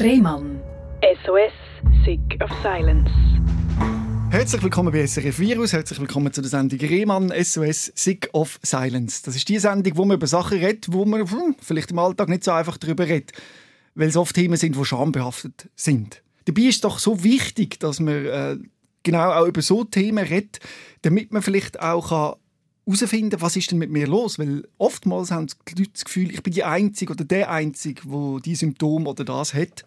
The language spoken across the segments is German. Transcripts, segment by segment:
Rehmann. SOS, Sick of Silence. Herzlich willkommen bei SRF Virus, herzlich willkommen zu der Sendung Rehmann SOS Sick of Silence. Das ist die Sendung, wo man über Sachen redet, wo man hm, vielleicht im Alltag nicht so einfach darüber redet, weil es oft Themen sind, die schambehaftet sind. Dabei ist es doch so wichtig, dass man äh, genau auch über so Themen redet, damit man vielleicht auch herausfinden was ist denn mit mir los? Weil oftmals haben die Leute das Gefühl, ich bin die Einzige oder der Einzige, wo die Symptome oder das hat.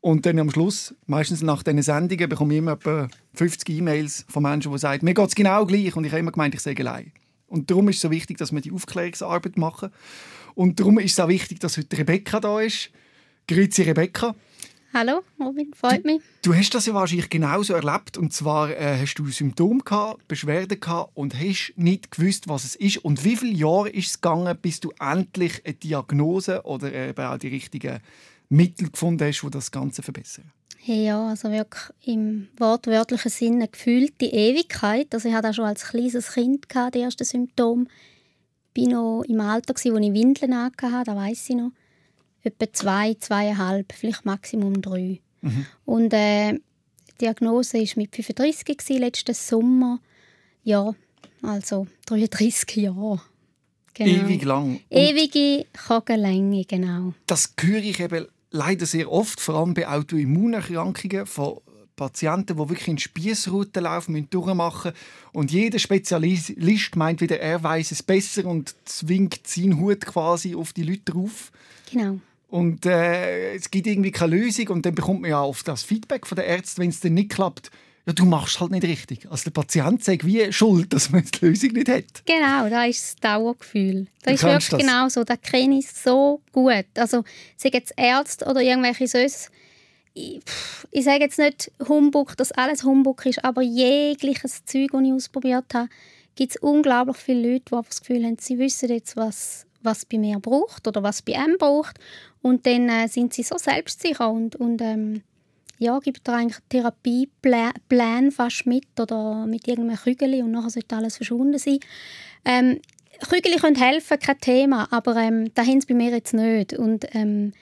Und dann am Schluss, meistens nach diesen Sendungen, bekomme ich immer etwa 50 E-Mails von Menschen, die sagen, mir geht es genau gleich und ich habe immer gemeint, ich sage allein. Und darum ist es so wichtig, dass wir die Aufklärungsarbeit machen. Und darum ist es auch wichtig, dass heute Rebecca da ist. Grüezi Rebecca. Hallo, Robin, freut mich. Du, du hast das ja wahrscheinlich genauso erlebt. Und zwar äh, hast du Symptome gehabt, Beschwerden gehabt und hast nicht gewusst, was es ist. Und wie viele Jahre ist es gegangen, bis du endlich eine Diagnose oder eben auch die richtigen Mittel gefunden hast, die das Ganze verbessern? Ja, also wirklich im wortwörtlichen Sinne gefühlt die Ewigkeit. Also ich hatte auch schon als kleines Kind gehabt, die ersten Symptome. Ich war noch im Alter, wo ich Windeln hatte, das weiß ich noch. Etwa zwei, zweieinhalb, vielleicht Maximum drei. Mhm. Und äh, die Diagnose war mit 35 gewesen, letzten Sommer. Ja, also 33 Jahre. Genau. Ewig lang. Ewige Kagenlänge, genau. Das höre ich eben leider sehr oft, vor allem bei Autoimmunerkrankungen von Patienten, die wirklich in Spießrouten laufen, müssen durchmachen und jeder Spezialist meint wieder, er weiß es besser und zwingt seinen Hut quasi auf die Leute drauf. Genau. Und äh, es gibt irgendwie keine Lösung und dann bekommt man ja oft das Feedback von der Ärzte, wenn es dann nicht klappt. Ja, du machst halt nicht richtig. Also der Patient sagt wie schuld, dass man die Lösung nicht hat. Genau, das ist das Dauergefühl. Das du ist wirklich das. genau so. Das kenne ich so gut. Also, sei jetzt Ärzte oder irgendwelche sonst ich, ich sage jetzt nicht Humbug, dass alles Humbug ist, aber jegliches Zeug, das ich ausprobiert habe, gibt es unglaublich viele Leute, die das Gefühl haben, sie wissen jetzt, was, was bei mir braucht oder was bei einem braucht. Und dann äh, sind sie so selbstsicher und, und ähm, ja, gibt da eigentlich Therapieplan fast mit oder mit irgendeinem Kügel und nachher sollte alles verschwunden sein. Ähm, Kügel können helfen, kein Thema, aber ähm, das haben sie bei mir jetzt nicht. Und ähm,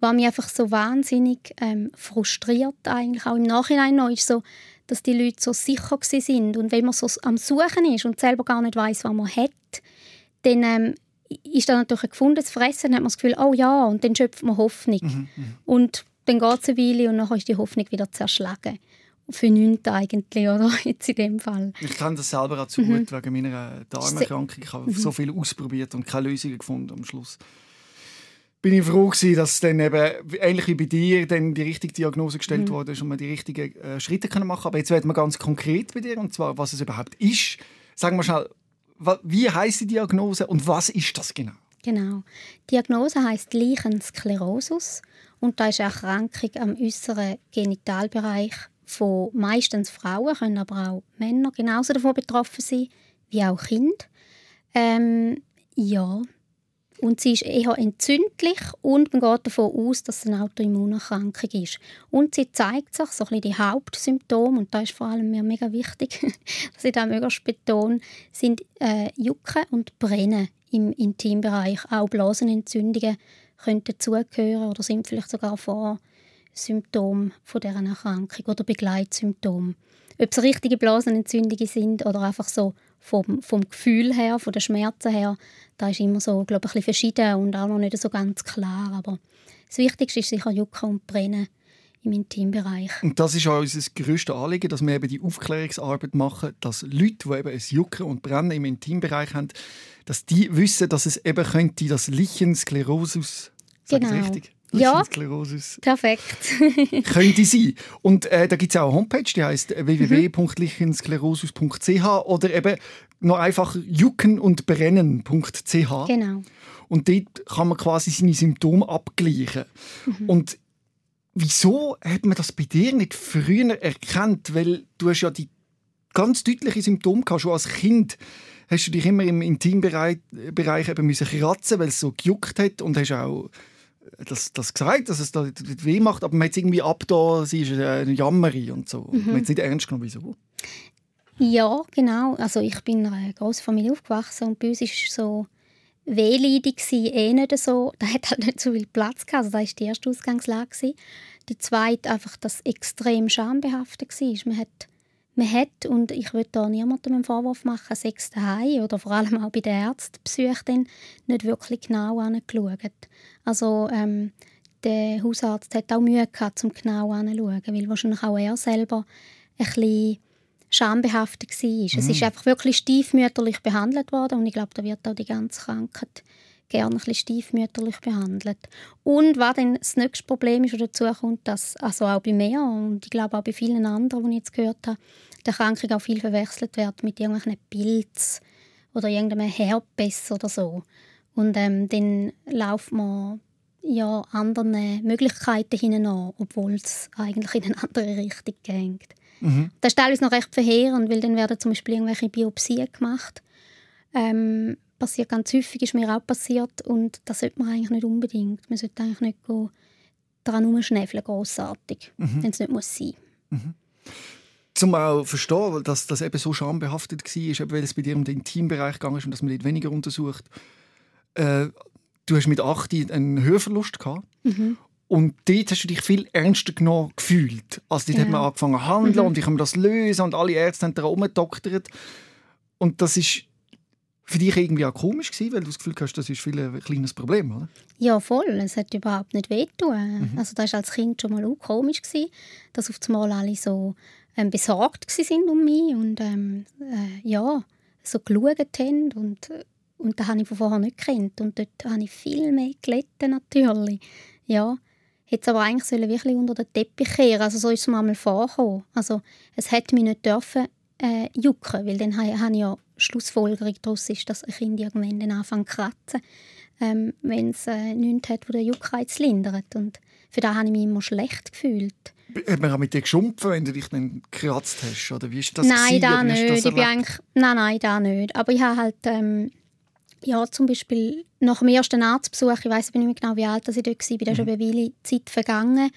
was mich einfach so wahnsinnig ähm, frustriert eigentlich auch im Nachhinein noch, ist so, dass die Leute so sicher sind und wenn man so am Suchen ist und selber gar nicht weiß, was man hat, dann ähm, ist da natürlich ein gefundenes Fressen, dann hat man das Gefühl, oh ja, und dann schöpft man Hoffnung. Mhm, mhm. und dann geht es eine Weile und dann ist die Hoffnung wieder zerschlagen. Für nichts eigentlich, oder? Jetzt in dem Fall. Ich kenne das selber auch zu mhm. gut wegen meiner Darmerkrankung. Ich habe mhm. so viel ausprobiert und keine Lösungen gefunden am Schluss bin ich froh gewesen, dass dann eben, ähnlich wie bei dir, dann die richtige Diagnose gestellt mhm. wurde und man die richtigen äh, Schritte können machen Aber jetzt werden wir ganz konkret bei dir, und zwar, was es überhaupt ist. Sagen wir schnell, wie heißt die Diagnose und was ist das genau? Genau. Die Diagnose heißt Leichensklerosus und da ist eine Erkrankung am äußeren Genitalbereich von meistens Frauen, können aber auch Männer genauso davon betroffen sein wie auch Kinder. Ähm, ja, und sie ist eher entzündlich und man geht davon aus, dass es eine Autoimmunerkrankung ist. Und sie zeigt sich, so ein bisschen die Hauptsymptome, und da ist vor allem mir mega wichtig, dass ich da möglichst betone, sind äh, Jucken und Brennen im Intimbereich. Auch Blasenentzündungen können dazugehören oder sind vielleicht sogar vor Symptome von dieser Erkrankung oder Begleitsymptome. Ob es richtige Blasenentzündungen sind oder einfach so vom, vom Gefühl her, von den Schmerzen her, da ist immer so, glaube ich, ein bisschen verschieden und auch noch nicht so ganz klar. Aber das Wichtigste ist sicher Jucken und Brennen im Intimbereich. Und das ist auch unser grösstes Anliegen, dass wir eben die Aufklärungsarbeit machen, dass Leute, die eben ein Jucken und Brennen im Intimbereich haben, dass die wissen, dass es eben könnte das Lichensklerosus, genau. richtig? Ja, perfekt. könnte sein. Und äh, da gibt es auch eine Homepage, die heißt www.lichensklerosus.ch oder eben noch einfach jucken und brennen.ch. Genau. Und dort kann man quasi seine Symptome abgleichen. Mhm. Und wieso hat man das bei dir nicht früher erkannt? Weil du hast ja die ganz deutlichen Symptome gehabt, schon als Kind hast du dich immer im Intimbereich Bereich eben müssen kratzen, weil es so gejuckt hat und hast auch das, das gesagt, dass es da weh macht, aber man hat es irgendwie ab da, sie ist eine Jammerin und so. Mhm. Man hat es nicht ernst genommen, wieso? Ja, genau. Also ich bin in einer grossen Familie aufgewachsen und bei uns ist so, wehleidig eh nicht so. Da hat halt nicht so viel Platz gehabt. Also das war die erste Ausgangslage. Die zweite einfach, dass extrem schambehaftet war. Man hat, man hat und ich würde da niemandem einen Vorwurf machen, sechs daheim oder vor allem auch bei den Ärzten Psyche nicht wirklich genau angeschaut. Also ähm, der Hausarzt hat auch Mühe gehabt, um genau anzuschauen, weil wahrscheinlich auch er selber ein bisschen schambehaftet war. Mhm. Es ist einfach wirklich stiefmütterlich behandelt worden und ich glaube, da wird auch die ganze Krankheit gerne ein bisschen stiefmütterlich behandelt. Und was dann das nächste Problem ist, dazu kommt, dass also auch bei mir und ich glaube auch bei vielen anderen, die ich jetzt gehört habe, die Erkrankung auch viel verwechselt wird mit irgendwelchen Pilz oder irgendeinem Herpes oder so. Und ähm, dann läuft man ja anderen Möglichkeiten hinein, obwohl es eigentlich in eine andere Richtung geht. Mhm. Das ist teilweise noch recht verheerend, weil dann werden zum Beispiel irgendwelche Biopsien gemacht. Ähm, passiert ganz häufig, ist mir auch passiert und das sollte man eigentlich nicht unbedingt. Man sollte eigentlich nicht daran herumschnäfeln, grossartig, mhm. wenn es nicht muss sein muss. Mhm. Zum auch verstehen, dass das eben so schambehaftet war, weil es bei dir um den Intimbereich gegangen ist und dass man dort weniger untersucht. Äh, du hast mit 8 einen Hörverlust gehabt. Mhm. Und dort hast du dich viel ernster genommen gefühlt. Also dort ja. hat man angefangen zu handeln mhm. und ich kann das lösen und alle Ärzte haben daran herumgedoktert. Und das ist für dich irgendwie auch komisch gewesen, weil du das Gefühl hast, das ist viel ein kleines Problem, oder? Ja, voll. Es hat überhaupt nicht wehtun. Mhm. Also das war als Kind schon mal auch komisch gewesen, dass auf einmal alle so ähm, besorgt sind um mich und ähm, äh, ja, so geschaut haben und, und das habe ich von vorher nicht gekannt. Und dort habe ich viel mehr gelitten natürlich. Ja, hätte es aber eigentlich sollen wirklich unter den Teppich kehren. Also so ist es mir einmal vorgekommen. Also es hätte mich nicht dürfen äh, jucken, weil dann habe ich ja Schlussfolgerung daraus ist, dass ein Kind irgendwann dann anfängt zu kratzen, ähm, wenn es äh, nichts hat, wo der Juckreiz lindert. Und für das habe ich mich immer schlecht gefühlt. Hat man auch mit dir geschumpfen, wenn du dich dann gekratzt hast? Oder wie ist das Nein, da nicht. Ich bin eigentlich, nein, nein, da nicht. Aber ich habe halt ähm, ja, zum Beispiel nach dem ersten Arztbesuch, ich weiß nicht mehr genau, wie alt ich dort war, da ist schon eine Weile Zeit vergangen.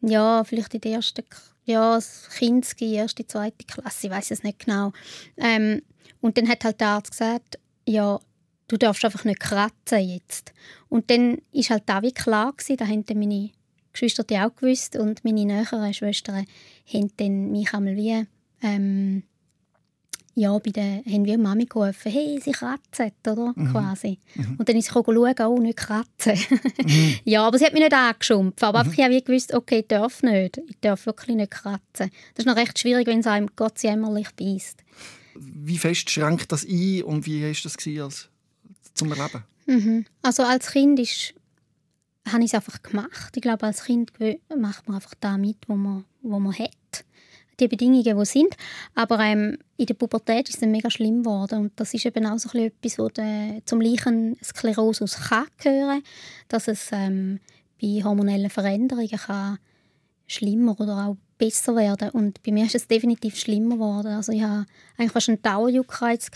Ja, vielleicht in der ersten, ja, Kinski, erste, zweite Klasse, ich weiß es nicht genau. Ähm, und dann hat halt der Arzt gesagt, ja, du darfst einfach nicht kratzen jetzt. Und dann ist halt auch wie klar gewesen, da haben meine Geschwister die auch gewusst und meine näheren Schwestern haben dann mich einmal wie ähm, ja, bei der haben wir Mami gerufen, hey, sie kratzen, oder? Mhm. Quasi. Mhm. Und dann ist sie schauen, oh, nicht kratzen. mhm. Ja, aber sie hat mich nicht angeschumpft. Aber mhm. ich habe gewusst, okay, ich darf nicht. Ich darf wirklich nicht kratzen. Das ist noch recht schwierig, wenn es einem Gott jämmerlich beißt. Wie fest schränkt das ein und wie war das als, zum Erleben? Mhm. Also als Kind ist, habe ich es einfach gemacht. Ich glaube, als Kind macht man einfach da mit, wo man, wo man hat die Bedingungen, die sind. Aber ähm, in der Pubertät ist es mega schlimm geworden. Und das ist eben auch so etwas, was zum Leichen Sklerosus kann gehören dass es ähm, bei hormonellen Veränderungen kann schlimmer oder auch besser werden. Und bei mir ist es definitiv schlimmer geworden. Also ich hatte eigentlich fast einen Dauerjuckreiz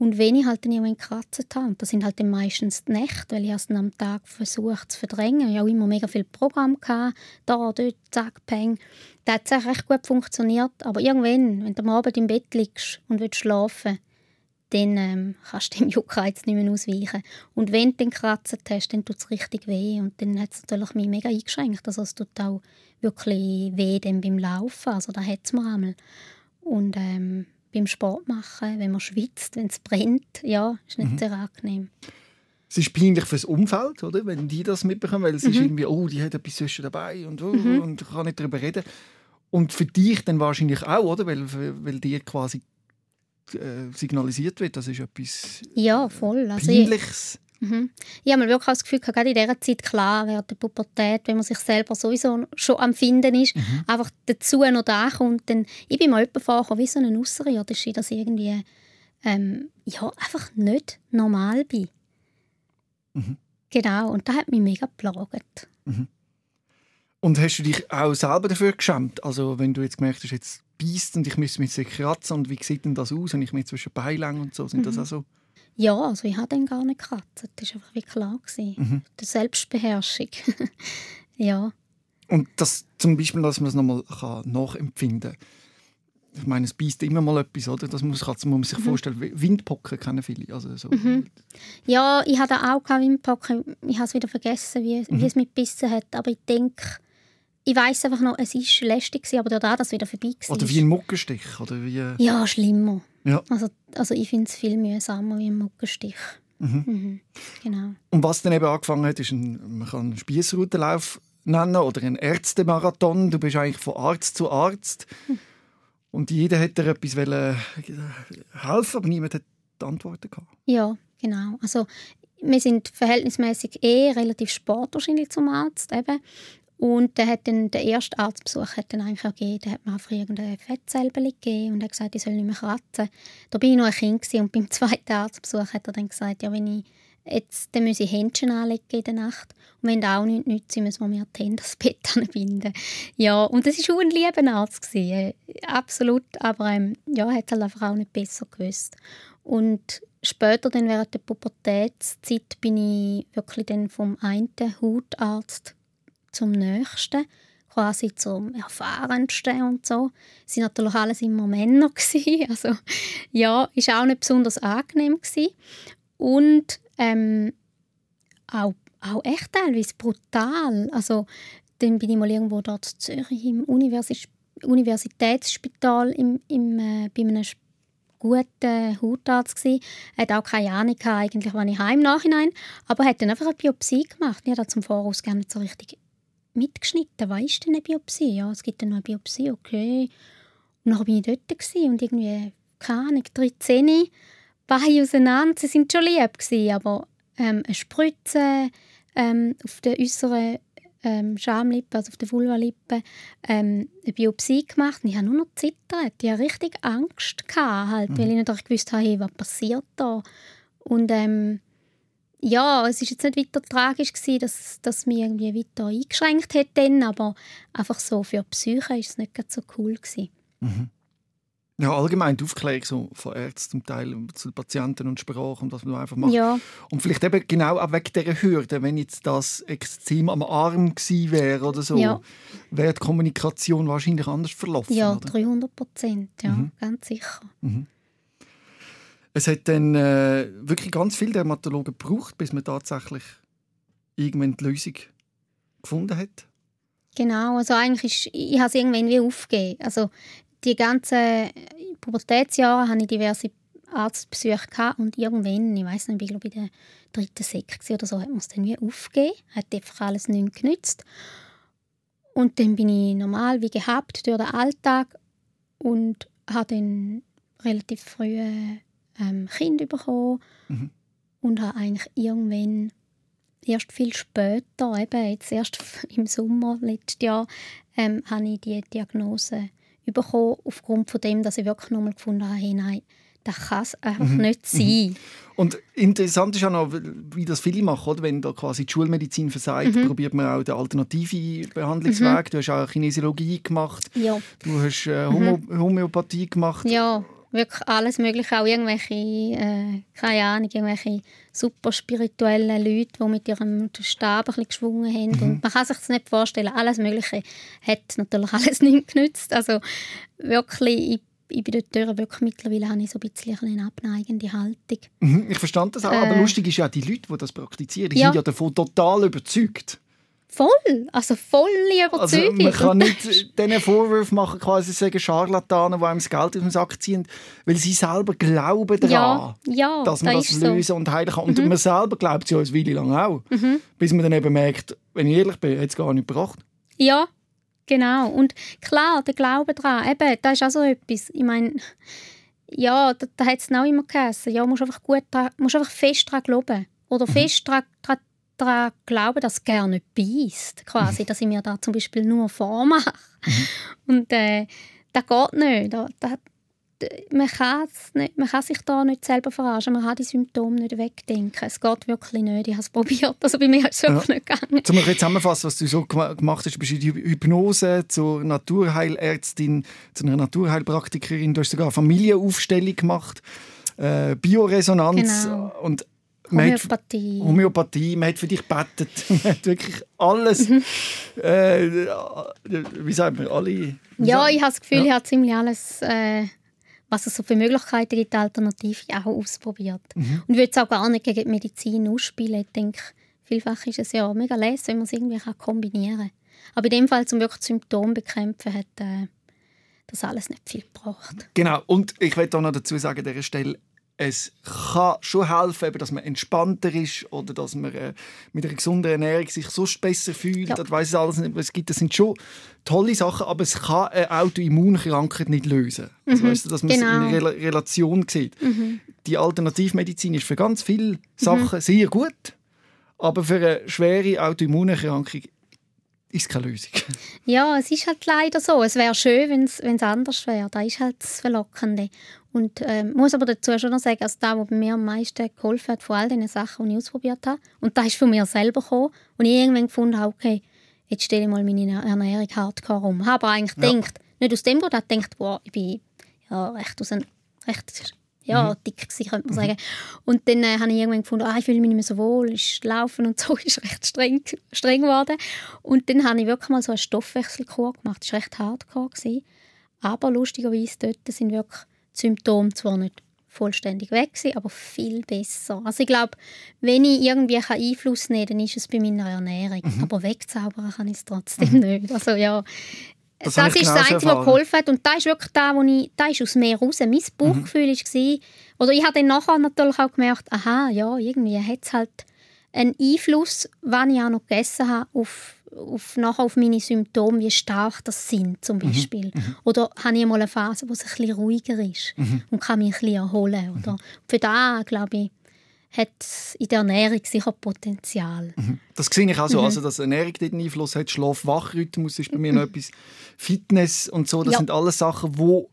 und wenn ich halt dann irgendwann gekratzt habe, das sind halt dann meistens die Nächte, weil ich erst am Tag versucht zu verdrängen. Ich hatte immer mega viel Programm, gehabt, da, dort, zack, peng. Das hat recht gut funktioniert. Aber irgendwann, wenn du am Abend im Bett liegst und willst schlafen dann ähm, kannst du dem Juckreiz nicht mehr ausweichen. Und wenn du den gekratzt hast, dann tut es richtig weh. Und dann hat es natürlich mich mega eingeschränkt. Also es tut auch wirklich weh dann beim Laufen. Also da hat es mir einmal. Und ähm, beim Sport machen, wenn man schwitzt, wenn es brennt. Ja, ist nicht mhm. sehr angenehm. Es ist peinlich fürs Umfeld, oder? wenn die das mitbekommen, weil es mhm. ist irgendwie, oh, die hat etwas zwischen dabei und, oh, mhm. und kann nicht darüber reden. Und für dich dann wahrscheinlich auch, oder? Weil, weil dir quasi äh, signalisiert wird, das ist etwas ja, voll. Also Peinliches. Mhm. Ich habe wirklich das Gefühl, gerade in dieser Zeit, klar, während der Pubertät, wenn man sich selber sowieso schon am Finden ist, mhm. einfach dazu noch da kommt, dann, ich bin mal jemand vorgekommen, wie so ein Außerirdische, dass ich irgendwie ähm, ja, einfach nicht normal bin. Mhm. Genau, und das hat mich mega geplagt. Mhm. Und hast du dich auch selber dafür geschämt? Also wenn du jetzt gemerkt hast, jetzt beißt und ich müsste mich kratzen und wie sieht denn das aus, wenn ich mir zwischen Beinen und so, sind das mhm. auch so ja, also ich habe dann gar nicht gekratzt. Das war einfach wie klar. Mhm. Die Selbstbeherrschung. ja. Und das zum Beispiel, dass man es nochmal nachempfinden kann. ich meine, es beißt immer mal etwas, oder? Das muss, muss man sich mhm. vorstellen. Windpocken kennen viele. Also so. Mhm. Ja, ich hatte auch keine Windpocken. Ich habe es wieder vergessen, wie, mhm. wie es mit Bissen hat. Aber ich denke, ich weiß einfach noch, es war lästig, aber dadurch, dass es wieder vorbei war. Oder wie ein Muckenstich? Oder wie... Ja, schlimmer. Ja. Also, also ich finde es viel mühsamer wie ein Muckenstich. Mhm. Mhm. Genau. Und was dann eben angefangen hat, ist ein, man kann einen Spiessroutenlauf nennen oder einen Ärztemarathon. Du bist eigentlich von Arzt zu Arzt. Mhm. Und jeder hätte dir etwas wollen, äh, helfen, aber niemand hat die Antworten gehabt. Ja, genau. Also wir sind verhältnismäßig eh relativ spät wahrscheinlich zum Arzt eben. Und der hat dann, der erste Arztbesuch hat dann eigentlich auch gegeben, der hat mir einfach irgendeine Fettzelle gegeben und hat gesagt, ich soll nicht mehr kratzen. Da bin ich noch ein Kind und beim zweiten Arztbesuch hat er dann gesagt, ja, wenn ich jetzt, dann muss ich Händchen anlegen in der Nacht und wenn das auch nichts nützt, müssen wir mir die Hände das Bett anbinden. Ja, und das war auch ein lieber Arzt. Gewesen. Äh, absolut, aber ähm, ja, hat es halt einfach auch nicht besser gewusst. Und später, dann während der Pubertätszeit, bin ich wirklich dann vom einen Hautarzt zum nächsten, quasi zum erfahrensten und so. Es waren natürlich alles immer Männer also ja, ist auch nicht besonders angenehm und ähm, auch, auch echt teilweise brutal. Also dann bin ich mal irgendwo dort in Zürich im Universis Universitätsspital im, im, äh, bei einem guten Hautarzt gsi. Er hat auch keine Ahnung eigentlich, wann ich heim nachhinein, aber er hat dann einfach eine Biopsie gemacht. Ich habe zum Voraus gar nicht so richtig mitgeschnitten. Was ist denn eine Biopsie? Ja, es gibt dann noch eine Biopsie, okay. Und dann war ich dort und irgendwie, keine Ahnung, 13 Beine auseinander. Sie waren schon lieb, gewesen, aber ähm, eine Spritze ähm, auf der äußeren ähm, Schamlippe, also auf der Vulvalippe, ähm, eine Biopsie gemacht. Und ich habe nur noch zittert. Ich hatte richtig Angst, gehabt, halt, mhm. weil ich nicht gewusst habe, hey, was passiert da. Und ähm, ja, es war jetzt nicht weiter tragisch gewesen, dass, dass mich irgendwie weiter eingeschränkt hat dann, aber einfach so für die Psyche war es nicht so cool gewesen. Mhm. Ja, allgemein die Aufklärung so von Ärzten zum Teil zu Patienten und Sprache und was man einfach macht. Ja. Und vielleicht eben genau auch wegen dieser Hürde, wenn jetzt das extrem am Arm gewesen wäre oder so, ja. wäre die Kommunikation wahrscheinlich anders verlaufen. Ja, oder? 300 Prozent, ja, mhm. ganz sicher. Mhm. Es hat dann äh, wirklich ganz viele Dermatologen gebraucht, bis man tatsächlich irgendwann die Lösung gefunden hat. Genau, also eigentlich ist, ich habe es irgendwann wie aufgegeben. Also die ganzen Pubertätsjahre hatte ich diverse Arztbesuche und irgendwann, ich weiß nicht, ich glaube in der dritten Sek oder so, hat man es dann wie aufgegeben, hat einfach alles nicht genützt. Und dann bin ich normal wie gehabt durch den Alltag und habe dann relativ früh ähm, Kind bekommen mhm. und habe eigentlich irgendwann erst viel später, eben jetzt erst im Sommer letztes Jahr, ähm, habe ich die Diagnose bekommen, aufgrund von dem, dass ich wirklich nochmal gefunden habe, hey, nein, das kann es einfach mhm. nicht sein. Mhm. Und interessant ist auch noch, wie das viele machen, oder? wenn da quasi die Schulmedizin versagt, mhm. probiert man auch den alternativen Behandlungsweg. Mhm. Du hast auch Kinesiologie gemacht, ja. du hast äh, mhm. Homöopathie gemacht. Ja, wirklich alles Mögliche, auch irgendwelche, äh, keine Ahnung, irgendwelche super spirituellen Leute, die mit ihrem Stab ein bisschen geschwungen haben. Mhm. Und man kann sich das nicht vorstellen, alles Mögliche hat natürlich alles nicht genützt. Also wirklich, ich, ich bin dort wirklich mittlerweile habe ich so ein bisschen eine abneigende Haltung. Mhm, ich verstand das auch, äh, aber lustig ist ja, die Leute, die das praktizieren, ja. sind ja davon total überzeugt. Voll, also volle Überzeugung. Also man kann nicht diesen Vorwurf machen, quasi sagen Scharlatanen, die einem das Geld aus dem Sack ziehen, weil sie selber glauben daran, ja, ja, dass man das, das lösen so. und heilen kann. Und mhm. man selber glaubt es ja eine Weile lang auch. Mhm. Bis man dann eben merkt, wenn ich ehrlich bin, hat es gar nicht gebracht. Ja, genau. Und klar, der Glaube daran, eben, das ist auch so etwas. Ich meine, ja, da, da hat es auch immer geheißen, ja, musst einfach, gut musst einfach fest daran glauben. Oder mhm. fest daran daran glauben, dass es gerne beißt, quasi, mhm. dass ich mir da zum Beispiel nur vormache. Mhm. Und äh, das geht nicht. Da, da, man, nicht. man kann sich da nicht selber verarschen, man kann die Symptome nicht wegdenken. Es geht wirklich nicht. Ich habe es probiert, also bei mir ist es wirklich ja. nicht gegangen. Zum Beispiel zusammenfassen, was du so gemacht hast, bist du die Hypnose zur Naturheilärztin, zu einer Naturheilpraktikerin, du hast sogar eine Familienaufstellung gemacht, äh, Bioresonanz genau. und Homöopathie. Man hat, Homöopathie, man hat für dich gebetet, man hat wirklich alles, mhm. äh, wie sagt man, alle... Ja, ich habe das Gefühl, ja. ich habe ziemlich alles, äh, was es so für Möglichkeiten gibt, alternativ auch ausprobiert. Mhm. Und ich würde es auch gar nicht gegen die Medizin ausspielen. Ich denke, vielfach ist es ja mega lässig, wenn man es irgendwie kombinieren kann. Aber in dem Fall, um wirklich Symptome bekämpfen, hat äh, das alles nicht viel gebracht. Genau, und ich will auch noch dazu sagen, an dieser Stelle, es kann schon helfen, dass man entspannter ist oder dass man äh, mit einer gesunden Ernährung sich so besser fühlt. Ja. Das weiß alles nicht, was es gibt. Das sind schon tolle Sachen, aber es kann eine Autoimmunkrankheit nicht lösen. Also, mhm. weißt du, dass man genau. es in einer Relation sieht. Mhm. Die Alternativmedizin ist für ganz viele Sachen mhm. sehr gut, aber für eine schwere Autoimmunerkrankung ist keine Lösung. Ja, es ist halt leider so. Es wäre schön, wenn es anders wäre. Das ist halt das Verlockende. Und äh, muss aber dazu schon noch sagen, also das, was bei mir am meisten geholfen hat, von all den Sachen, die ich ausprobiert habe, und das ist von mir selber gekommen, und ich irgendwann gefunden habe, okay, jetzt stelle ich mal meine Ernährung hardcore um. Ich habe aber eigentlich ja. gedacht, nicht aus dem Grund, ich gedacht, boah, ich bin ja, recht aus einem, recht ja, mhm. dick gewesen, könnte man mhm. sagen. Und dann äh, habe ich irgendwann gefunden, ah, ich fühle mich nicht mehr so wohl, ist Laufen und so ist recht streng, streng geworden. Und dann habe ich wirklich mal so eine Stoffwechselkur gemacht, das war recht hardcore. Gewesen. Aber lustigerweise dort sind wirklich die Symptome zwar nicht vollständig weg gewesen, aber viel besser. Also ich glaube, wenn ich irgendwie Einfluss nehmen kann, dann ist es bei meiner Ernährung. Mhm. Aber wegzaubern kann ich es trotzdem mhm. nicht. Also ja, das, das ist das Einzige, was geholfen hat. Und das ist wirklich das, wo ich, das ist aus mir raus. Mein Bauchgefühl mhm. war, oder ich habe dann nachher natürlich auch gemerkt, aha, ja, irgendwie hat es halt einen Einfluss, wann ich auch noch gegessen habe, auf, auf, nachher auf meine Symptome, wie stark das sind zum mhm. Beispiel. Mhm. Oder habe ich mal eine Phase, wo es ein bisschen ruhiger ist mhm. und kann mich ein bisschen erholen. Oder? Mhm. Für das, glaube ich, hat in der Ernährung sicher Potenzial. Mhm. Das sehe ich auch so, mhm. also, dass Ernährung den Einfluss hat. Schlaf-Wach-Rhythmus ist bei mir noch etwas. Fitness und so, das ja. sind alles Sachen, die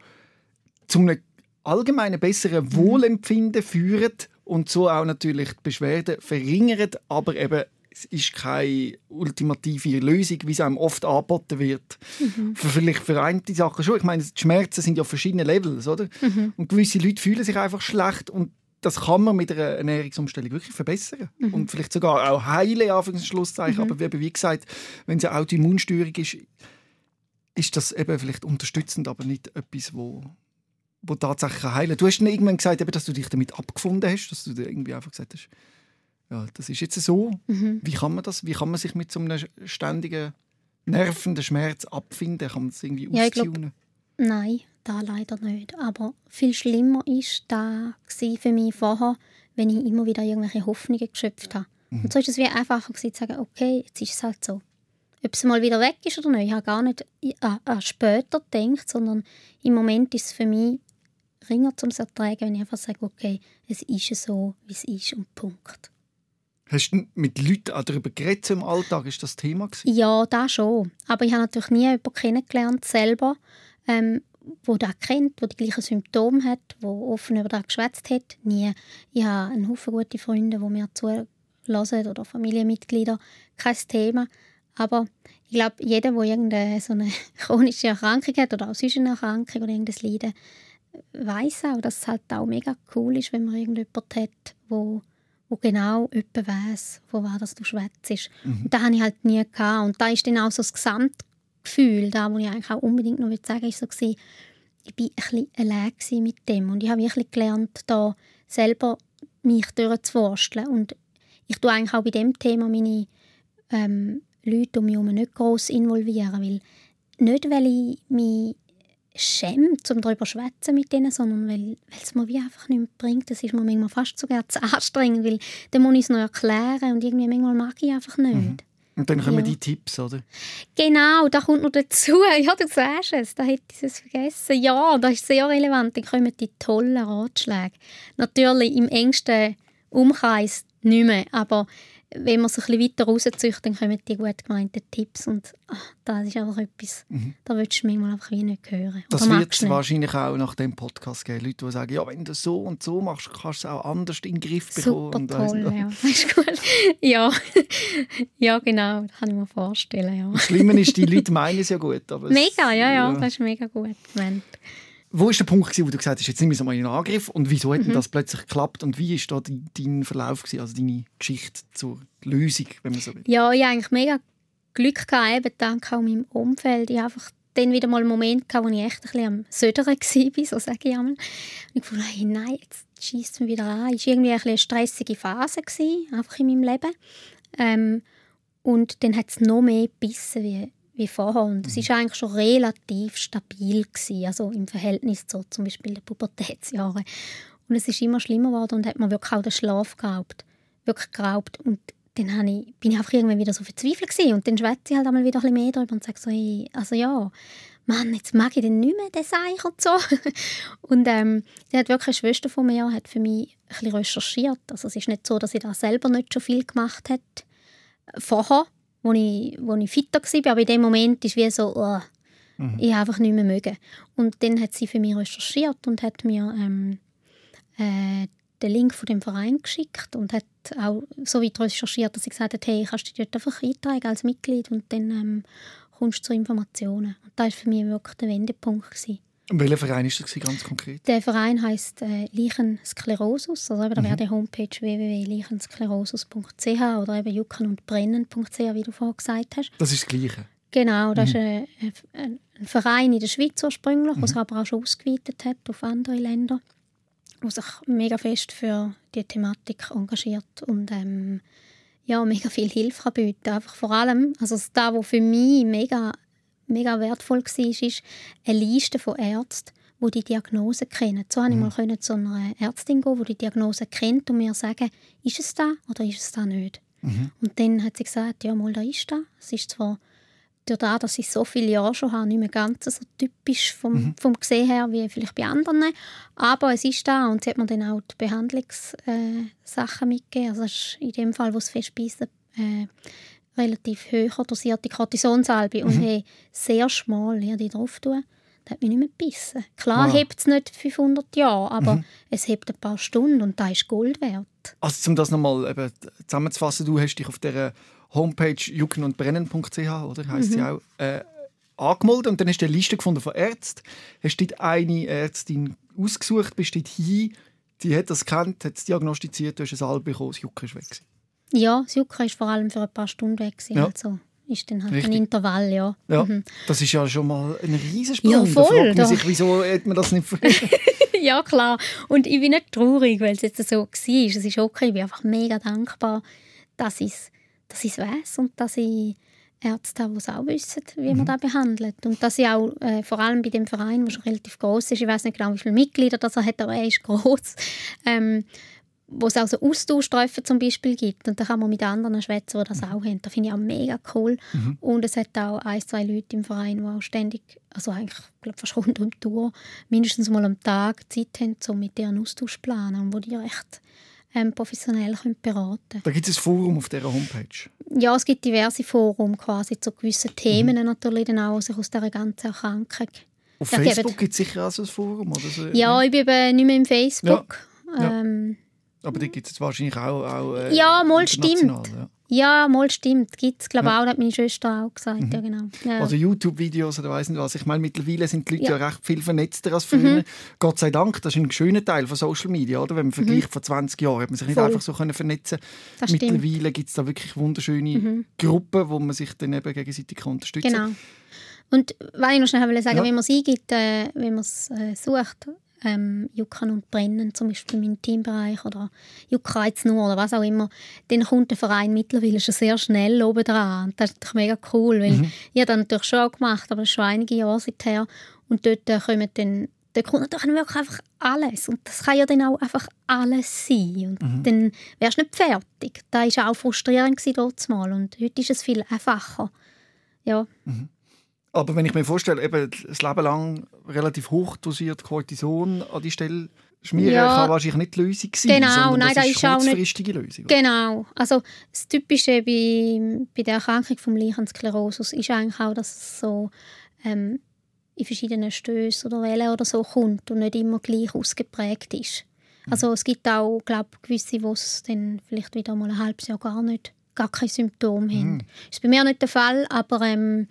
zu einem allgemeinen besseren mhm. Wohlempfinden führen und so auch natürlich die Beschwerden verringern, aber eben es ist keine ultimative Lösung, wie es einem oft angeboten wird. Mhm. Für vielleicht vereinte Sachen schon. Ich meine, die Schmerzen sind ja verschiedene Levels, oder? Mhm. Und gewisse Leute fühlen sich einfach schlecht und das kann man mit einer Ernährungsumstellung wirklich verbessern mhm. und vielleicht sogar auch heilen, Anführungs- Schlusszeichen. Mhm. Aber wie gesagt, wenn es eine Autoimmunstörung ist, ist das eben vielleicht unterstützend, aber nicht etwas, wo, wo tatsächlich heilen. Du hast irgendwann gesagt, dass du dich damit abgefunden hast, dass du irgendwie einfach gesagt hast, ja, das ist jetzt so. Mhm. Wie kann man das? Wie kann man sich mit so einem ständigen nervenden Schmerz abfinden? Kann man das irgendwie ja, austunen? Nein, da leider nicht. Aber viel schlimmer ist da für mich vorher, wenn ich immer wieder irgendwelche Hoffnungen geschöpft habe. Mhm. Und so ist es wie einfacher gewesen, zu sagen, okay, jetzt ist es halt so. Ob es mal wieder weg ist oder nicht, ich habe gar nicht an, an später gedacht, sondern im Moment ist es für mich ringer zum Ertragen, wenn ich einfach sage, okay, es ist so, wie es ist und Punkt. Hast du mit Leuten darüber geredet im Alltag? Ist das Thema? Gewesen? Ja, da schon. Aber ich habe natürlich nie jemanden kennengelernt, selber, ähm, wo das kennt, wo die gleichen Symptome hat, wo offen über das geschwätzt hat. Nie. Ich habe einen Haufen gute Freunde, die mir zulassen oder Familienmitglieder. Kein Thema. Aber ich glaube, jeder, der irgendeine so eine chronische Erkrankung hat oder auch sonst eine Erkrankung oder irgendein Leiden, weiß auch, dass es halt auch mega cool ist, wenn man irgendjemanden hat, wo, wo genau jemand weiss, von was du schwätzt. Mhm. Und das hatte ich halt nie. Gehabt. Und da ist dann auch so das Gesamtgefühl, da, wo ich eigentlich auch unbedingt noch sagen will, ist so gewesen, ich war ein bisschen allein mit dem. Und ich habe wirklich gelernt, da selber mich durchzuforsteln. Und ich tue eigentlich auch bei dem Thema meine ähm, Leute um mich herum nicht gross involvieren, weil nicht, weil ich mich schämt, um darüber zu schwätzen mit denen, sondern weil, weil es mir wie einfach nicht mehr bringt. Das ist mir manchmal fast sogar zu anstrengend, weil dann muss ich es noch erklären und irgendwie manchmal mag ich einfach nicht. Mhm. Und dann kommen ja. die Tipps, oder? Genau, da kommt noch dazu. Ja, du sagst es, da hätte ich es vergessen. Ja, das ist sehr relevant. Dann kommen die tollen Ratschläge. Natürlich im engsten Umkreis nicht mehr, aber wenn man sich ein bisschen weiter rauszieht, dann kommen die gut gemeinten Tipps und ach, das ist einfach etwas, mhm. da willst du manchmal einfach wie nicht hören. Das wird es wahrscheinlich auch nach dem Podcast geben. Leute, die sagen, ja, wenn du so und so machst, kannst du es auch anders in den Griff bekommen. Super toll, ja. Das ist gut. ja. ja, genau, das kann ich mir vorstellen. Ja. Das Schlimme ist, die Leute meinen es ja gut. Mega, ja, ja, ja, das ist mega gut gemeint. Wo war der Punkt, wo du gesagt hast, jetzt nehme ich es mal in Angriff und wieso hat mhm. das plötzlich geklappt und wie war da dein Verlauf, gewesen, also deine Geschichte zur Lösung, wenn man so will? Ja, ich eigentlich mega Glück, gehabt, eben dank auch meinem Umfeld. Ich einfach dann wieder mal einen Moment, gehabt, wo ich echt ein bisschen am Södern war, so sage ich einmal. Und ich dachte, hey, nein, jetzt schießt es mir wieder an. Es war irgendwie ein eine stressige Phase, gewesen, einfach in meinem Leben. Ähm, und dann hat es noch mehr gebissen wie, wie vorher. Und es war mhm. eigentlich schon relativ stabil, gewesen, also im Verhältnis zu zum Beispiel den Pubertätsjahren. Und es ist immer schlimmer geworden und hat mir wirklich auch den Schlaf geraubt. Wirklich geraubt. Und dann ich, bin ich einfach irgendwann wieder so verzweifelt gewesen. und dann schwätze ich halt einmal wieder ein bisschen mehr darüber und sage so, hey, also ja, Mann, jetzt mag ich den nicht mehr, den Seich und so. und ähm, dann hat wirklich eine Schwester von mir hat für mich ein bisschen recherchiert. Also es ist nicht so, dass ich da selber nicht schon viel gemacht hat vorher, wo ich, wo ich fitter war, aber in dem Moment ist wie so, oh, mhm. ich einfach nicht mehr mögen. Und dann hat sie für mich recherchiert und hat mir ähm, äh, den Link von dem Verein geschickt und hat auch so weit recherchiert, dass sie gesagt hat, hey, kannst du dich dort einfach eintragen als Mitglied und dann ähm, kommst du zu Informationen. Und das war für mich wirklich der Wendepunkt. Gewesen. Und welcher Verein ist das ganz konkret? Der Verein heißt äh, Leichensklerosus. Also eben, da mhm. wäre die Homepage www.leichensklerosus.ch oder eben jucken und brennen.ch, wie du vorhin gesagt hast. Das ist das Gleiche? Genau, das mhm. ist ein, ein, ein, Verein in der Schweiz ursprünglich, mhm. aber auch schon ausgeweitet hat auf andere Länder der sich mega fest für die Thematik engagiert und ähm, ja, mega viel Hilfe kann bieten Einfach vor allem, also das, was für mich mega, mega wertvoll war, ist eine Liste von Ärzten, die die Diagnose kennen. So konnte mhm. ich mal zu einer Ärztin gehen, die die Diagnose kennt und mir sagen, ist es da oder ist es da nicht. Mhm. Und dann hat sie gesagt, ja, mal, da ist da. Es ist zwar dadurch, dass ich so viele Jahre schon habe, nicht mehr ganz so typisch vom, mhm. vom Gesehen her wie vielleicht bei anderen. Aber es ist da und sie hat mir dann auch die Behandlungssachen äh, mitgegeben. Also in dem Fall, wo es festbeißen, äh, relativ hoch dosierte Cortisonsalbe mhm. und hey, sehr schmal ja, die drauf tun. Das hat mich nicht mehr gebissen. Klar wow. hebt es nicht 500 Jahre, aber mhm. es hebt ein paar Stunden und da ist Gold wert. Also um das nochmal zusammenzufassen, du hast dich auf der Homepage juckenundbrennen.ch, oder? Heißt mhm. sie auch. Äh, angemeldet und dann hast du eine Liste gefunden von Ärzten. Hast dort eine Ärztin ausgesucht, bist dort hin, die hat das kennt, hat es diagnostiziert, du hast ein Salbe bekommen, das Jucken ist weg. Ja, das Jucken ist vor allem für ein paar Stunden weg. Ja. Also ist dann halt Richtig. ein Intervall, ja. ja mhm. Das ist ja schon mal ein Riesensprung. Ja, voll. Da fragt man sich, wieso hat man das nicht Ja, klar. Und ich bin nicht traurig, weil es jetzt so war. Es ist okay, ich bin einfach mega dankbar, dass ich es dass ich es weiss und dass ich Ärzte habe, die es auch wissen, wie man mhm. das behandelt. Und dass ich auch, äh, vor allem bei dem Verein, der schon relativ groß ist, ich weiß nicht genau, wie viele Mitglieder das er hat, aber er ist groß, ähm, wo es auch so Austauschtreffen zum Beispiel gibt. Und da kann man mit anderen schwätzen, die das mhm. auch haben. Das finde ich auch mega cool. Mhm. Und es hat auch ein, zwei Leute im Verein, die auch ständig, also eigentlich glaub, fast rund um die Tour, mindestens mal am Tag Zeit haben, um mit deren Austausch zu planen. Und wo die recht ähm, professionell beraten können. Da gibt es ein Forum auf dieser Homepage? Ja, es gibt diverse Foren quasi zu gewissen Themen mhm. natürlich dann auch sich aus dieser ganzen Erkrankung. Auf ja, Facebook gibt es sicher auch so ein Forum? Oder so? Ja, ich bin eben nicht mehr im Facebook. Ja. Ähm, aber die gibt es wahrscheinlich auch, auch äh, Ja, mal stimmt. Ja. Ja, mal stimmt. Gibt es, glaube ich, ja. auch, hat meine Schwester auch gesagt. Mhm. Ja, genau. Ja. Also YouTube-Videos oder weiss nicht was. Ich meine, mittlerweile sind die Leute ja, ja recht viel vernetzter als früher. Mhm. Gott sei Dank, das ist ein schöner Teil von Social Media, oder? Wenn man vergleicht mhm. vor 20 Jahren, hat man sich nicht Voll. einfach so können vernetzen das Mittlerweile gibt es da wirklich wunderschöne mhm. Gruppen, wo man sich dann eben gegenseitig unterstützen kann. Genau. Und was ich noch schnell sagen, ja. wenn man es eingibt, äh, wenn man es äh, sucht, ähm, Jucken und Brennen, zum Beispiel im Teambereich oder Juckreiz nur oder was auch immer, dann kommt der Verein mittlerweile schon sehr schnell oben dran. Das ist mega cool, weil mhm. ich habe das natürlich schon auch gemacht, aber das ist schon einige Jahre seither. Und dort äh, kommen dann da kommt natürlich wirklich einfach alles. Und das kann ja dann auch einfach alles sein. Und mhm. dann wärst du nicht fertig. Das war auch frustrierend dort mal. Und heute ist es viel einfacher. Ja. Mhm. Aber wenn ich mir vorstelle, eben das Leben lang relativ hoch dosiert Cortison an die Stelle schmieren, ja, kann wahrscheinlich nicht die Lösung sein, genau, nein, das ist, ist kurzfristige Lösung. Genau. Also das Typische bei, bei der Erkrankung vom Leichensklerosus ist eigentlich auch, dass es so ähm, in verschiedenen Stößen oder Wellen oder so kommt und nicht immer gleich ausgeprägt ist. Mhm. Also es gibt auch, glaube gewisse, wo es dann vielleicht wieder mal ein halbes Jahr gar nicht, gar keine Symptome haben. Mhm. Das ist bei mir nicht der Fall, aber ähm,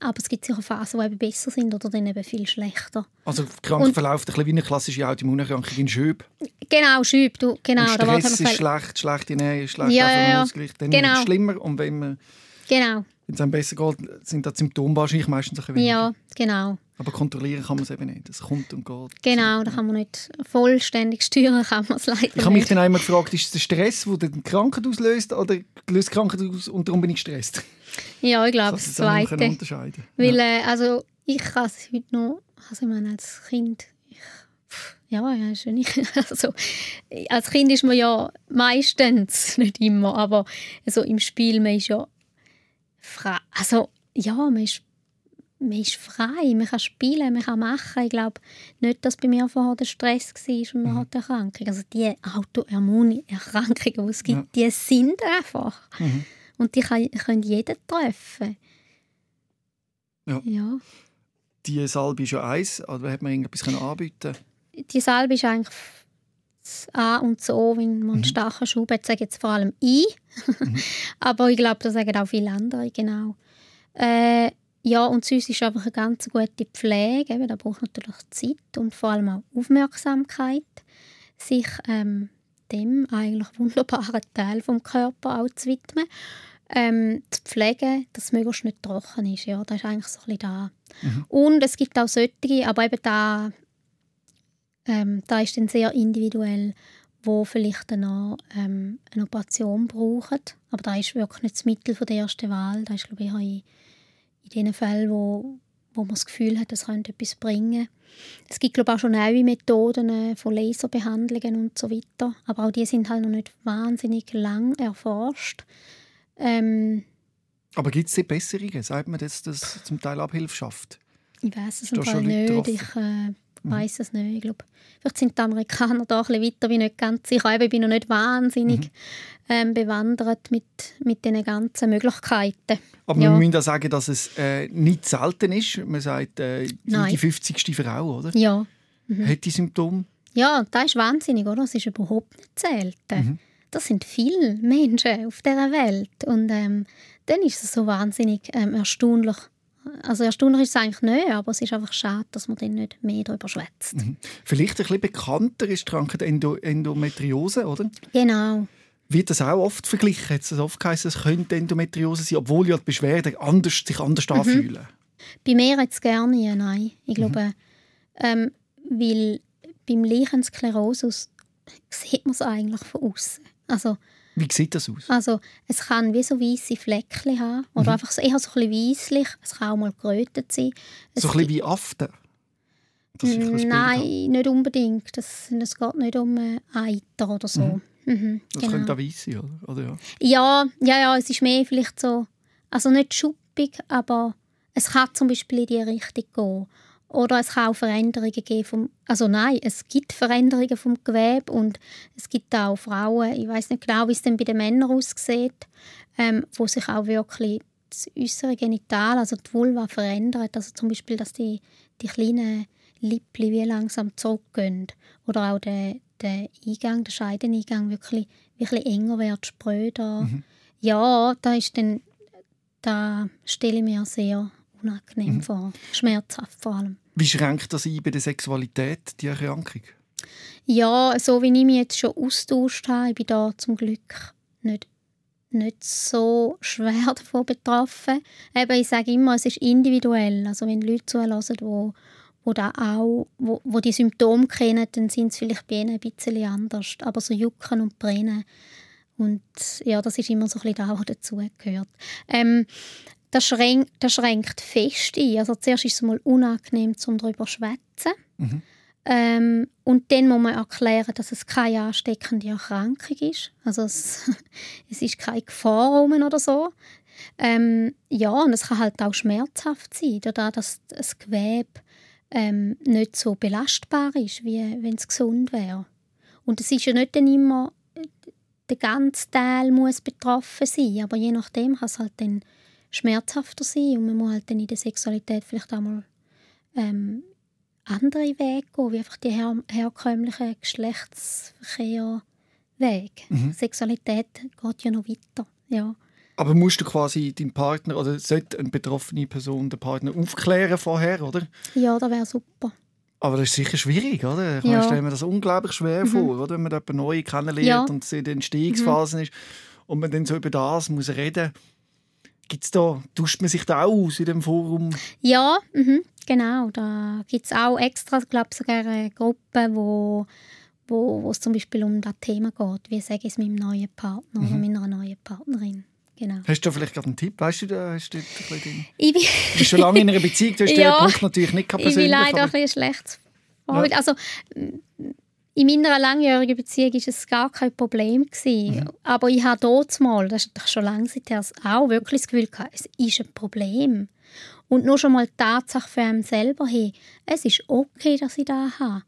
Aber es gibt sicher Phasen, die eben besser sind oder dann eben viel schlechter. Also die Krankheit verläuft ein bisschen wie eine klassische Autoimmunerkrankung in Schüb. Genau, Schüb. Du, genau, und Stress ist schlecht, schlechte Nähe, schlecht ja, ja, ja. Dann genau. wird es schlimmer. Und wenn man genau. Wenn es einem besser geht, sind die Symptome wahrscheinlich meistens ein weniger. Ja, genau. Aber kontrollieren kann man es eben nicht. Es kommt und geht. Genau, da kann man nicht vollständig steuern, kann man es leider Ich habe mich dann einmal gefragt, ist es der Stress, der die Krankheit auslöst, oder löst die Krankheit aus und darum bin ich gestresst? Ja, ich glaube, das, das Zweite. Weil, ja. äh, also, ich kann es heute noch, also ich meine, als Kind, ich, ja, ja, schon ich, also, als Kind ist man ja meistens, nicht immer, aber also im Spiel, man ist ja frei, also, ja, man ist man ist frei, man kann spielen, man kann machen. Ich glaube nicht, dass bei mir vorher der Stress war und man mhm. hat eine Erkrankung. Also die Autoimmunerkrankungen, die es gibt, ja. die sind einfach. Mhm. Und die kann, können jeden treffen. Ja. ja. Die Salbe ist ja eins, oder hat man irgendetwas anbieten Die Salbe ist eigentlich das A und das O, wenn man mhm. starken Schub hat, sage jetzt vor allem I. mhm. Aber ich glaube, das sagen auch viele andere, genau. Äh, ja, und sonst ist einfach eine ganz gute Pflege. Eben, da braucht natürlich Zeit und vor allem auch Aufmerksamkeit, sich ähm, dem eigentlich wunderbaren Teil vom Körper auch zu widmen. Ähm, zu pflegen, dass es möglichst nicht trocken ist. Ja, das ist eigentlich so ein bisschen da. Mhm. Und es gibt auch solche, aber eben da, ähm, da ist dann sehr individuell, wo vielleicht dann ähm, eine Operation brauchen. Aber da ist wirklich nicht das Mittel von der ersten Wahl. Da ist, glaube ich, in in den Fällen, wo, wo man das Gefühl hat, das könnte etwas bringen. Es gibt glaube ich, auch schon neue Methoden äh, von Laserbehandlungen und so weiter, aber auch die sind halt noch nicht wahnsinnig lang erforscht. Ähm, aber gibt es Besserungen? Sagt man, dass das zum Teil Abhilfe schafft? Ich weiß es einfach nicht. Ich äh, Mhm. weiß es nicht. Ich glaube, vielleicht sind die Amerikaner da ein bisschen weiter, bin nicht ganz sicher. Ich bin noch nicht wahnsinnig mhm. ähm, bewandert mit, mit diesen ganzen Möglichkeiten. Aber ja. wir müssen auch sagen, dass es äh, nicht selten ist. Man sagt, äh, die 50. Frau, oder? Ja. Mhm. Hat die Symptome? Ja, das ist wahnsinnig, oder? Das ist überhaupt nicht selten. Mhm. Das sind viele Menschen auf dieser Welt. Und ähm, dann ist es so wahnsinnig ähm, erstaunlich, also erstaunlich ist es eigentlich nicht, aber es ist einfach schade, dass man dann nicht mehr darüber schwätzt. Mhm. Vielleicht ein bisschen bekannter ist die Krankheit Endo Endometriose, oder? Genau. Wird das auch oft verglichen? Hat es oft geheißen, es könnte Endometriose sein, obwohl ja die Beschwerden anders, sich anders mhm. anfühlen? Bei mir jetzt gerne, nein. Ich glaube, mhm. ähm, weil beim Leichensklerosus sieht man es eigentlich von außen. Also wie sieht das aus? Also es kann wie so weiße Fleckchen haben oder mhm. einfach so, eher so ein bisschen weisslich. Es kann auch mal gerötet sein. Es so ein bisschen wie Aften? Nein, nicht unbedingt. Das, es geht nicht um Eiter oder so. Mhm. Mhm, das genau. könnte auch weiss sein, oder? oder ja? ja? Ja, ja, es ist mehr vielleicht so, also nicht schuppig, aber es kann zum Beispiel in die Richtung gehen. Oder es kann auch Veränderungen geben vom, also nein, es gibt Veränderungen vom Gewebe und es gibt auch Frauen, ich weiß nicht genau, wie es denn bei den Männern aussieht, ähm, wo sich auch wirklich das äußere Genital, also die Vulva verändert, also zum Beispiel, dass die, die kleinen Lippli wie langsam zurückgehen oder auch der, der Eingang, der Scheideneingang wirklich, wirklich enger wird, spröder. Mhm. Ja, da ist dann, da stelle ich mir sehr unangenehm mhm. vor. Schmerzhaft vor allem. Wie schränkt das ein bei der Sexualität, die Erkrankung? Ja, so wie ich mich jetzt schon austauscht habe, ich bin da zum Glück nicht, nicht so schwer davon betroffen. Eben, ich sage immer, es ist individuell. Also wenn Leute zulassen, wo wo, da auch, wo, wo die Symptome kennen, dann sind es vielleicht bei ihnen ein bisschen anders. Aber so Jucken und Brennen und ja, das ist immer so ein bisschen da, was dazugehört. Ähm, das schränkt, das schränkt fest ein. Also zuerst ist es mal unangenehm, zum darüber zu schwätzen. Mhm. Ähm, und dann muss man erklären, dass es keine ansteckende Erkrankung ist. Also es, es ist keine Gefahr rum oder so. Ähm, ja, und es kann halt auch schmerzhaft sein, dadurch, dass das Gewebe ähm, nicht so belastbar ist, wie wenn es gesund wäre. Und es ist ja nicht dann immer, der ganze Teil muss betroffen sein, aber je nachdem kann es halt dann schmerzhafter sein und man muss halt dann in der Sexualität vielleicht auch mal ähm, andere Wege gehen, wie einfach die her herkömmlichen Geschlechtsverkehrwege. Mhm. Sexualität geht ja noch weiter, ja. Aber musst du quasi deinen Partner oder sollte eine betroffene Person den Partner aufklären vorher, oder? Ja, das wäre super. Aber das ist sicher schwierig, oder? Ich ja. stelle mir das unglaublich schwer mhm. vor, oder? wenn man jemanden neu kennenlernt ja. und es in der Entstehungsphase mhm. ist und man dann so über das muss reden Gibt's da, tauscht man sich da auch aus in dem Forum? Ja, mhm, genau. Da gibt es auch extra, ich glaube sogar eine Gruppe, wo, wo, es zum Beispiel um das Thema geht. Wie sage ich es meinem neuen Partner mhm. oder meiner neuen Partnerin? Genau. Hast du vielleicht gerade einen Tipp? Weißt du, da hast du ein bisschen ich bin du bist schon lange in einer Beziehung, du hast ja, den Punkt natürlich nicht persönlich. Ich bin leider ein bisschen schlecht. Ja. Also, in meiner langjährigen Beziehung war es gar kein Problem. Mhm. Aber ich habe dort mal, das ist schon lange seither, auch wirklich das Gefühl gehabt, es ist ein Problem. Und nur schon mal die Tatsache für einen selber, hey, es ist okay, dass ich das habe.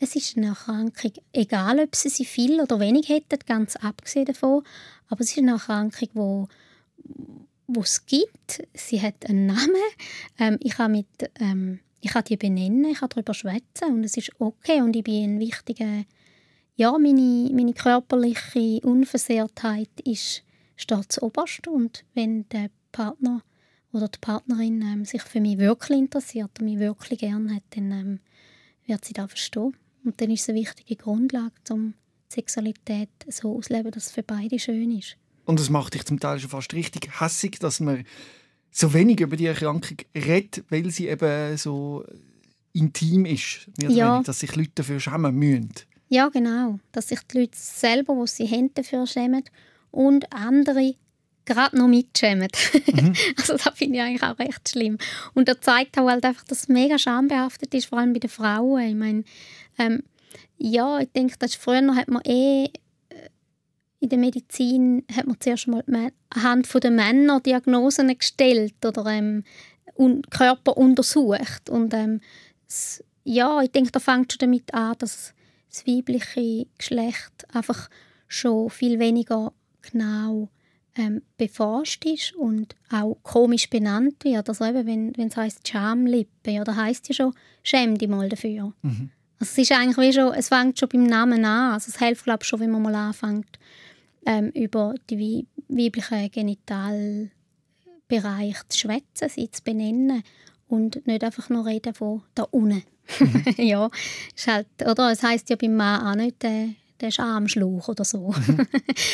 Es ist eine Erkrankung, egal ob sie sie viel oder wenig hätten, ganz abgesehen davon. Aber es ist eine Erkrankung, wo wo es gibt. Sie hat einen Namen. Ähm, ich kann mit ähm, ich kann die benennen, ich kann darüber schwätzen und es ist okay und ich bin ein wichtiger ja meine, meine körperliche Unversehrtheit ist steht oberst und wenn der Partner oder die Partnerin ähm, sich für mich wirklich interessiert und mich wirklich gerne hat, dann ähm, wird sie das verstehen. Und dann ist es eine wichtige Grundlage, um Sexualität so auszuleben, dass es für beide schön ist. Und es macht dich zum Teil schon fast richtig hässig, dass man so wenig über die Erkrankung redet, weil sie eben so intim ist, ja. wenig, dass sich Leute dafür schämen müssen. Ja, genau. Dass sich die Leute selber, die sie haben, dafür schämen und andere gerade noch mitschämen. Mhm. also das finde ich eigentlich auch recht schlimm. Und das zeigt auch halt einfach, dass es mega schambehaftet ist, vor allem bei den Frauen. Ich meine, ähm, ja, ich denke, dass früher hat man eh in der Medizin hat man zuerst mal anhand der Männer Diagnosen gestellt oder ähm, Körper untersucht. Und ähm, das, ja, ich denke, da fängt schon damit an, dass das weibliche Geschlecht einfach schon viel weniger genau ähm, beforscht ist und auch komisch benannt wird. Also eben, wenn, wenn es heisst Schamlippe, ja, da heisst ja schon, schäm dich mal dafür. Mhm. Also es ist eigentlich wie schon, es fängt schon beim Namen an. Also es hilft, glaube ich, schon, wenn man mal anfängt, ähm, über die weiblichen Genitalbereich zu schwätzen, sie zu benennen und nicht einfach nur reden von da unten. Mhm. ja, ist halt, oder es heißt ja beim Mann auch nicht der, der Schamschluch oder so.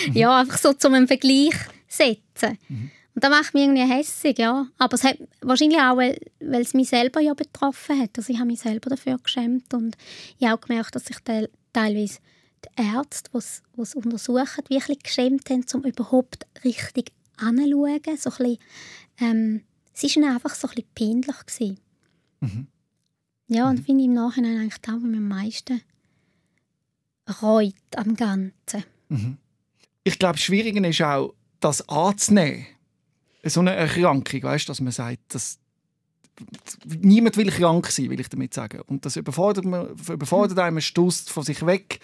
Mhm. ja, einfach so zum einen Vergleich setzen. Mhm. Und das macht mich irgendwie hässig, ja. Aber es hat wahrscheinlich auch, weil, weil es mich selber ja betroffen hat. Also ich habe mich selber dafür geschämt und ich habe auch gemerkt, dass ich teilweise die Ärzte, die es untersuchen, wirklich geschämt haben, um überhaupt richtig anzuschauen. So ein bisschen, ähm, es war einfach so ein bisschen peinlich. Mhm. Ja, und mhm. finde ich im Nachhinein eigentlich das, was mir am meisten reut am Ganzen. Mhm. Ich glaube, das Schwierige ist auch, das anzunehmen. So eine Erkrankung, weißt, dass man sagt, dass niemand will krank sein, will ich damit sagen. Und das überfordert, man, überfordert mhm. einem, stößt von sich weg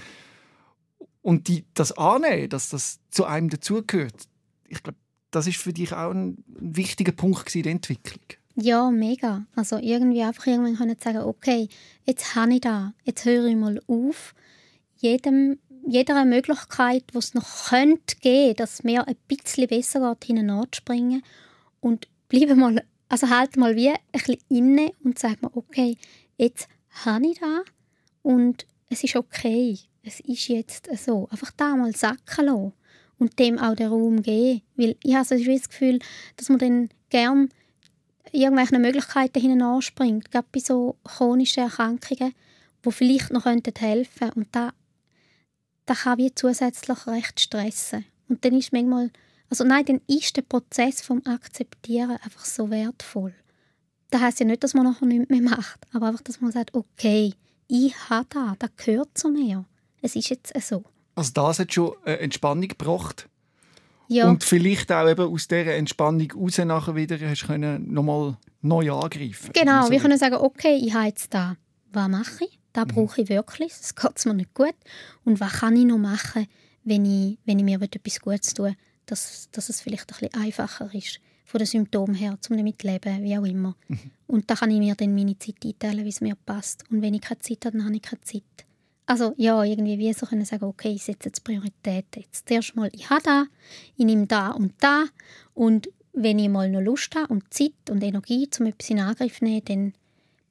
und die, das annehmen, dass das zu einem dazugehört, ich glaube, das ist für dich auch ein, wichtiger Punkt in der Entwicklung. Ja, mega. Also irgendwie einfach irgendwann können sagen, okay, jetzt habe ich da, jetzt höre ich mal auf, jedem, jeder Möglichkeit, die es noch könnte geben, dass es mir ein bisschen besser geht, hineinzuspringen und bleibe mal, also halt mal wie ein bisschen inne und sage mir, okay, jetzt habe ich da und es ist okay es ist jetzt so. Einfach da mal sacken lassen und dem auch den Raum geben. Weil ich habe so das Gefühl, dass man dann gerne irgendwelche Möglichkeiten hinein anspringt, gerade bei so chronischen Erkrankungen, die vielleicht noch helfen könnten. Und da, da kann wie zusätzlich recht stressen. Und dann ist manchmal, also nein, dann ist der Prozess vom Akzeptieren einfach so wertvoll. Das heisst ja nicht, dass man nachher nichts mehr macht, aber einfach, dass man sagt, okay, ich habe das, das gehört zu mir es ist jetzt so. Also das hat schon eine Entspannung gebracht? Ja. Und vielleicht auch eben aus dieser Entspannung raus nachher wieder hast können nochmal neu angreifen. Genau, so wir können sagen, okay, ich habe jetzt da, was mache ich? Da mhm. brauche ich wirklich, es geht mir nicht gut. Und was kann ich noch machen, wenn ich, wenn ich mir etwas Gutes tue, dass, dass es vielleicht ein bisschen einfacher ist von den Symptomen her, um damit zu leben, wie auch immer. Mhm. Und da kann ich mir dann meine Zeit einteilen, wie es mir passt. Und wenn ich keine Zeit habe, dann habe ich keine Zeit. Also ja, irgendwie wie so können sagen, okay, ich setze jetzt Prioritäten. Jetzt zuerst mal, ich habe da, ich nehme da und da und wenn ich mal noch Lust habe und Zeit und Energie, um etwas in Angriff zu nehmen, dann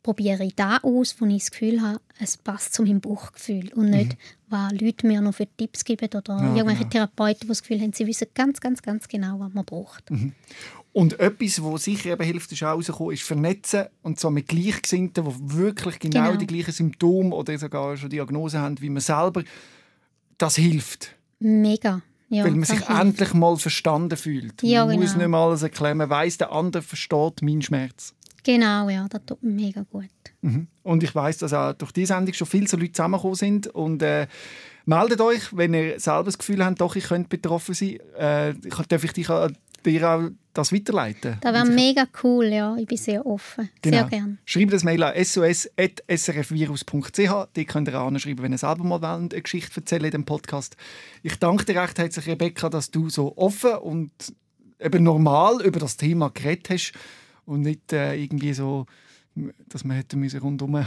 probiere ich da aus, wo ich das Gefühl habe, es passt zu meinem Bauchgefühl und nicht, mhm. was Leute mir noch für Tipps geben oder ja, irgendwelche genau. Therapeuten, die das Gefühl haben, sie wissen ganz, ganz, ganz genau, was man braucht. Mhm. Und etwas, was sicher eben hilft, ist rauszukommen, ist vernetzen und zwar mit Gleichgesinnten, die wirklich genau, genau, die gleichen Symptome oder sogar schon Diagnosen haben wie man selber. Das hilft. Mega. Ja, weil man sich hilft. endlich mal verstanden fühlt. Ja, man genau. muss nicht mal alles erklären, man weiss, der andere versteht meinen Schmerz. Genau, ja, das tut mega gut. Mhm. Und ich weiß, dass auch durch diese Sendung schon viele so Leute zusammengekommen sind und äh, meldet euch, wenn ihr selber das Gefühl habt, doch, ich könnte betroffen sein. Äh, darf ich dich dir auch das weiterleiten? Das wäre mega cool, ja. Ich bin sehr offen. Genau. Sehr gerne. Schreibt das Mail an sos.srfvirus.ch. Die könnt ihr anschreiben, wenn ihr selber mal eine Geschichte erzählen in dem Podcast. Ich danke dir recht herzlich, Rebecca, dass du so offen und eben normal über das Thema geredet hast und nicht äh, irgendwie so, dass man hätte müssen rundum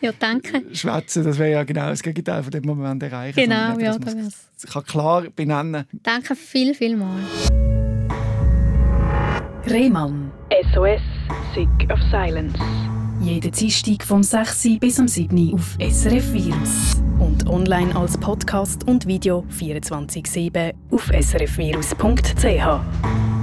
ja, danke. schwätzen. Das wäre ja genau das Gegenteil von dem, was wir erreichen Genau, ja, das wär's. Ich kann klar benennen. Danke viel, viel mal. Rehmann. SOS, Sick of Silence. Jeden Dienstag vom 6 bis am 7 auf SRF Virus. Und online als Podcast und Video 24-7 auf srfvirus.ch.